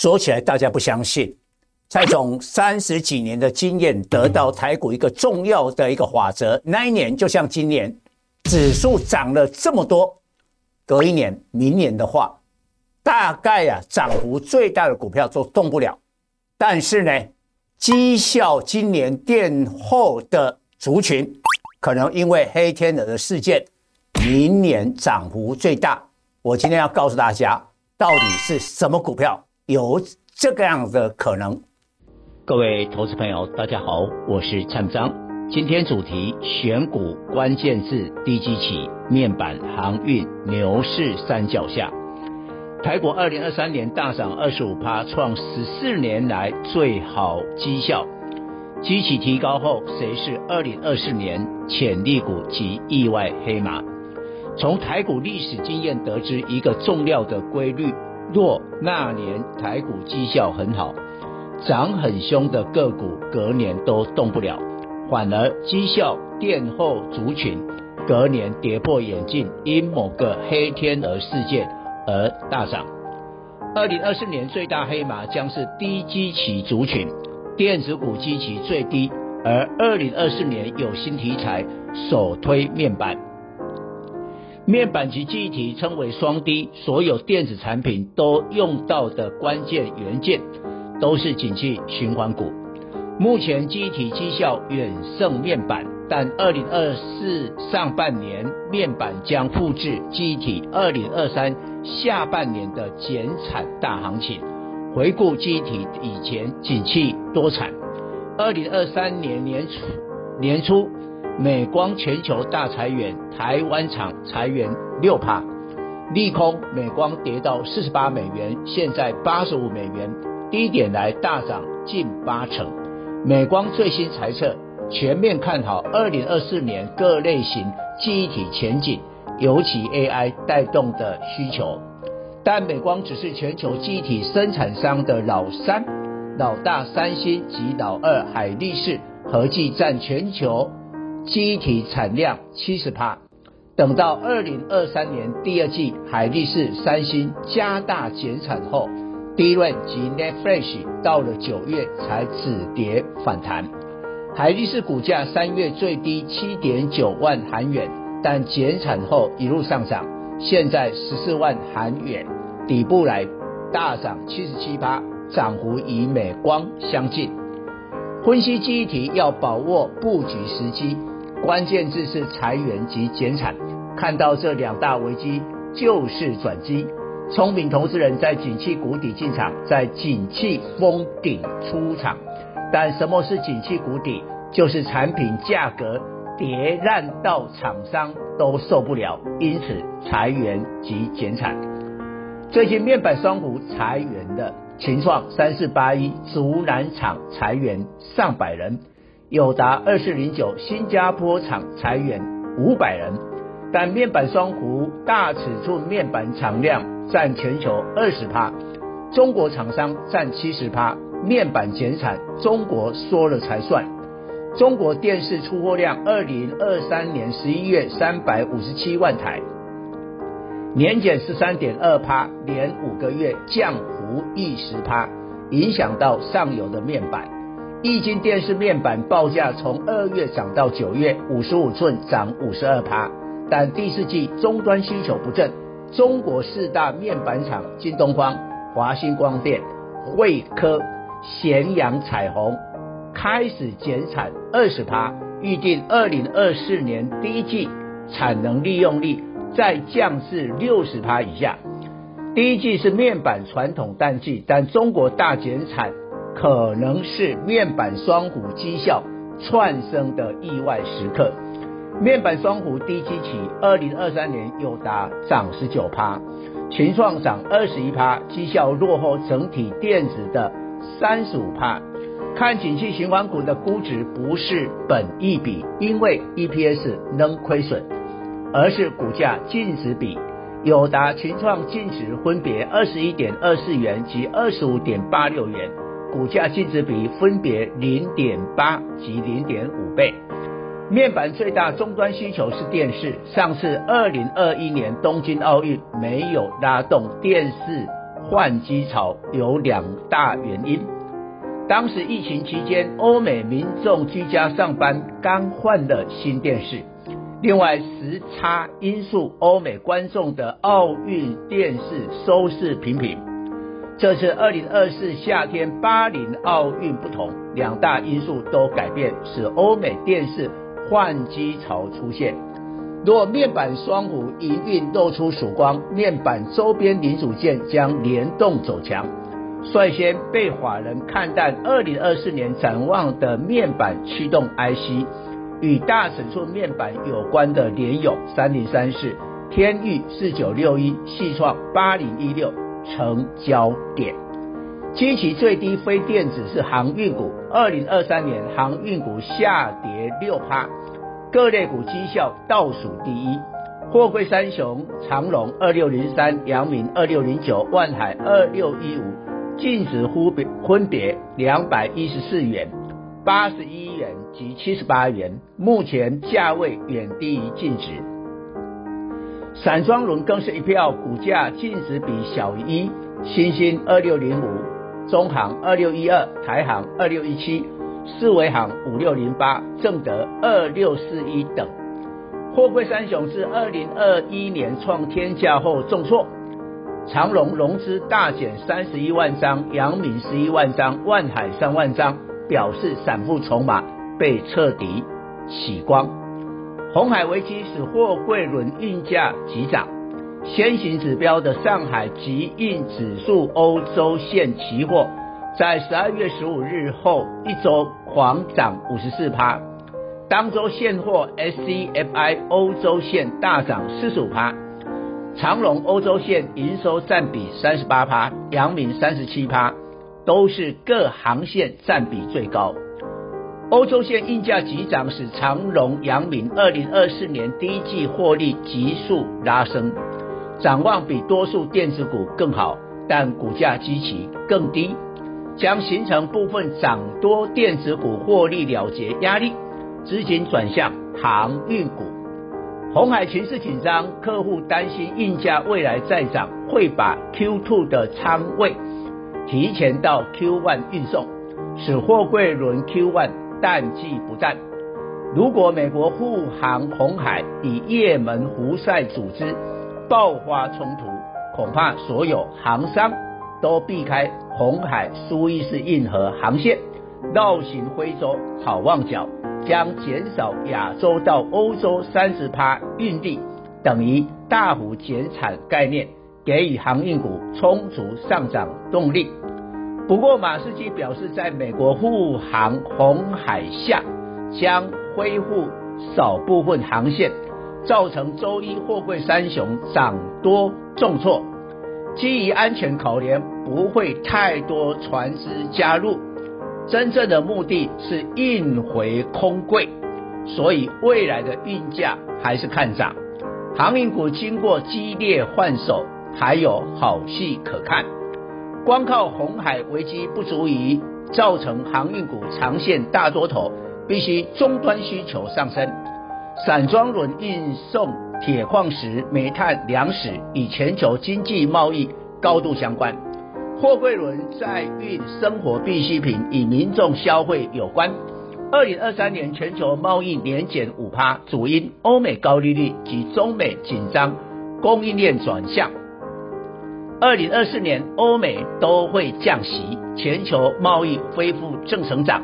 说起来大家不相信，蔡总三十几年的经验得到台股一个重要的一个法则，那一年就像今年，指数涨了这么多，隔一年明年的话，大概啊涨幅最大的股票都动不了，但是呢，绩效今年殿后的族群，可能因为黑天鹅的事件，明年涨幅最大。我今天要告诉大家，到底是什么股票有这个样的可能？各位投资朋友，大家好，我是蔡明彰。今天主题选股关键字：低基期、面板、航运、牛市三角下。台股二零二三年大涨二十五趴，创十四年来最好绩效。基期提高后，谁是二零二四年潜力股及意外黑马？从台股历史经验得知一个重要的规律：若那年台股绩效很好，涨很凶的个股隔年都动不了；反而绩效垫后族群隔年跌破眼镜，因某个黑天鹅事件而大涨。二零二四年最大黑马将是低基期族群，电子股基期最低，而二零二四年有新题材首推面板。面板及记忆体称为双低，所有电子产品都用到的关键元件，都是景气循环股。目前记忆体绩效远胜面板，但二零二四上半年面板将复制记忆体二零二三下半年的减产大行情。回顾记忆体以前景气多惨，二零二三年年初年初。美光全球大裁员，台湾厂裁员六趴，利空。美光跌到四十八美元，现在八十五美元，低点来大涨近八成。美光最新财测全面看好二零二四年各类型记忆体前景，尤其 AI 带动的需求。但美光只是全球记忆体生产商的老三，老大三星及老二海力士合计占全球。记忆体产量七十趴，等到二零二三年第二季，海力士、三星加大减产后，DRAM 及 NAND Flash 到了九月才止跌反弹。海力士股价三月最低七点九万韩元，但减产后一路上涨，现在十四万韩元，底部来大涨七十七趴，涨幅与美光相近。分析记忆体要把握布局时机。关键字是裁员及减产，看到这两大危机就是转机。聪明投资人在景气谷底进场，在景气峰顶出场。但什么是景气谷底？就是产品价格跌烂到厂商都受不了，因此裁员及减产。最近面板双股裁员的情况三四八一竹南厂裁员上百人。友达二四零九新加坡厂裁员五百人，但面板双弧大尺寸面板产量占全球二十趴，中国厂商占七十趴，面板减产，中国说了才算。中国电视出货量二零二三年十一月三百五十七万台，年减十三点二趴，连五个月降幅一十趴，影响到上游的面板。液晶电视面板报价从二月涨到九月，五十五寸涨五十二趴，但第四季终端需求不振，中国四大面板厂京东方、华星光电、慧科、咸阳彩虹开始减产二十趴，预定二零二四年第一季产能利用率再降至六十趴以下。第一季是面板传统淡季，但中国大减产。可能是面板双虎绩效窜升的意外时刻。面板双虎低基期，二零二三年友达涨十九趴，群创涨二十一趴，绩效落后整体电子的三十五趴。看景气循环股的估值不是本益比，因为 EPS 能亏损，而是股价净值比。友达、群创净值分别二十一点二四元及二十五点八六元。股价净值比分别零点八及零点五倍。面板最大终端需求是电视。上次二零二一年东京奥运没有拉动电视换机潮有两大原因。当时疫情期间，欧美民众居家上班，刚换了新电视。另外，时差因素，欧美观众的奥运电视收视平平。这次二零二四夏天巴黎奥运不同，两大因素都改变，使欧美电视换机潮出现。若面板双虎营运露出曙光，面板周边零组件将联动走强。率先被法人看淡二零二四年展望的面板驱动 IC。与大尺寸面板有关的联咏三零三四、天钰四九六一、矽创八零一六成交点。基期最低非电子是航运股，二零二三年航运股下跌六趴，各类股绩效倒数第一。货柜三雄长荣二六零三、阳明二六零九、万海二六一五，净值忽别分别两百一十四元。八十一元及七十八元，目前价位远低于净值。散装轮更是一票，股价净值比小于一。新兴二六零五，中航二六一二，台航二六一七，四维航五六零八，正德二六四一等。货柜三雄自二零二一年创天价后重挫，长荣融资大减三十一万张，阳明十一万张，万海三万张。表示散户筹码被彻底洗光，鸿海危机使货柜轮运价急涨，先行指标的上海集运指数欧洲线期货，在十二月十五日后一周狂涨五十四趴，当周现货 SCFI 欧洲线大涨四十五趴，长荣欧洲线营收占比三十八趴，阳明三十七趴。都是各航线占比最高。欧洲线运价急涨，使长荣、阳明二零二四年第一季获利急速拉升，展望比多数电子股更好，但股价基期更低，将形成部分涨多电子股获利了结压力，资金转向航运股。红海情势紧张，客户担心运价未来再涨，会把 Q2 的仓位。提前到 Q1 运送，使货柜轮 Q1 淡季不战。如果美国护航红海与也门胡塞组织爆发冲突，恐怕所有航商都避开红海苏伊士运河航线，绕行非洲好望角，将减少亚洲到欧洲三十趴运力，等于大幅减产概念。给予航运股充足上涨动力。不过，马士基表示，在美国护航红海下，将恢复少部分航线，造成周一货柜三雄涨多重挫。基于安全考量，不会太多船只加入。真正的目的是运回空柜，所以未来的运价还是看涨。航运股经过激烈换手。还有好戏可看，光靠鸿海危机不足以造成航运股长线大多头，必须终端需求上升。散装轮运送铁矿石、煤炭、粮食与全球经济贸易高度相关，货柜轮载运生活必需品与民众消费有关。二零二三年全球贸易年减五趴，主因欧美高利率及中美紧张供应链转向。二零二四年，欧美都会降息，全球贸易恢复正成长，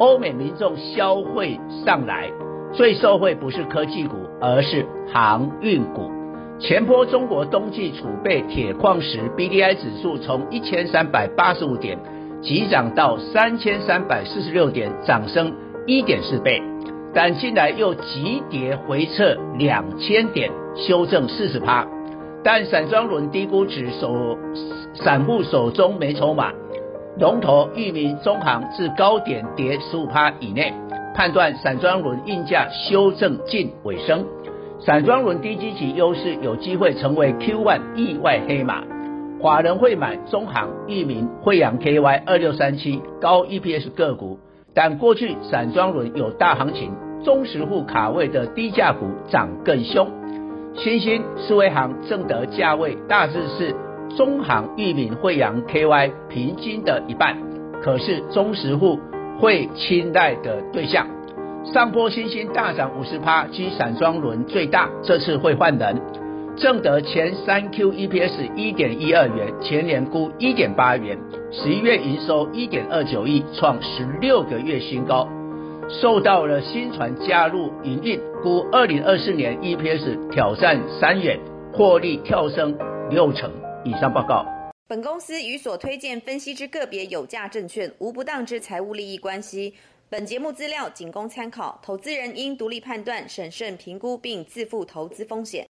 欧美民众消费上来，最受惠不是科技股，而是航运股。前波中国冬季储备铁矿石 BDI 指数从一千三百八十五点急涨到三千三百四十六点，涨升一点四倍，但近来又急跌回撤两千点，修正四十趴。但散装轮低估值手散户手中没筹码，龙头裕民、中航至高点跌十五趴以内，判断散装轮运价修正近尾声，散装轮低基期优势有机会成为 Q1 意外黑马。法人会买中航、裕民、慧洋 KY 二六三七高 EPS 个股，但过去散装轮有大行情，中实户卡位的低价股涨更凶。新兴、思维行、正德价位大致是中航、裕民、慧洋、KY 平均的一半，可是中实户会青睐的对象。上波新兴大涨五十趴，居散装轮最大，这次会换人。正德前三 Q EPS 一点一二元，前年估一点八元，十一月营收一点二九亿，创十六个月新高。受到了新船加入营运，故二零二四年 EPS 挑战三元，获利跳升六成。以上报告。本公司与所推荐分析之个别有价证券无不当之财务利益关系。本节目资料仅供参考，投资人应独立判断、审慎评估并自负投资风险。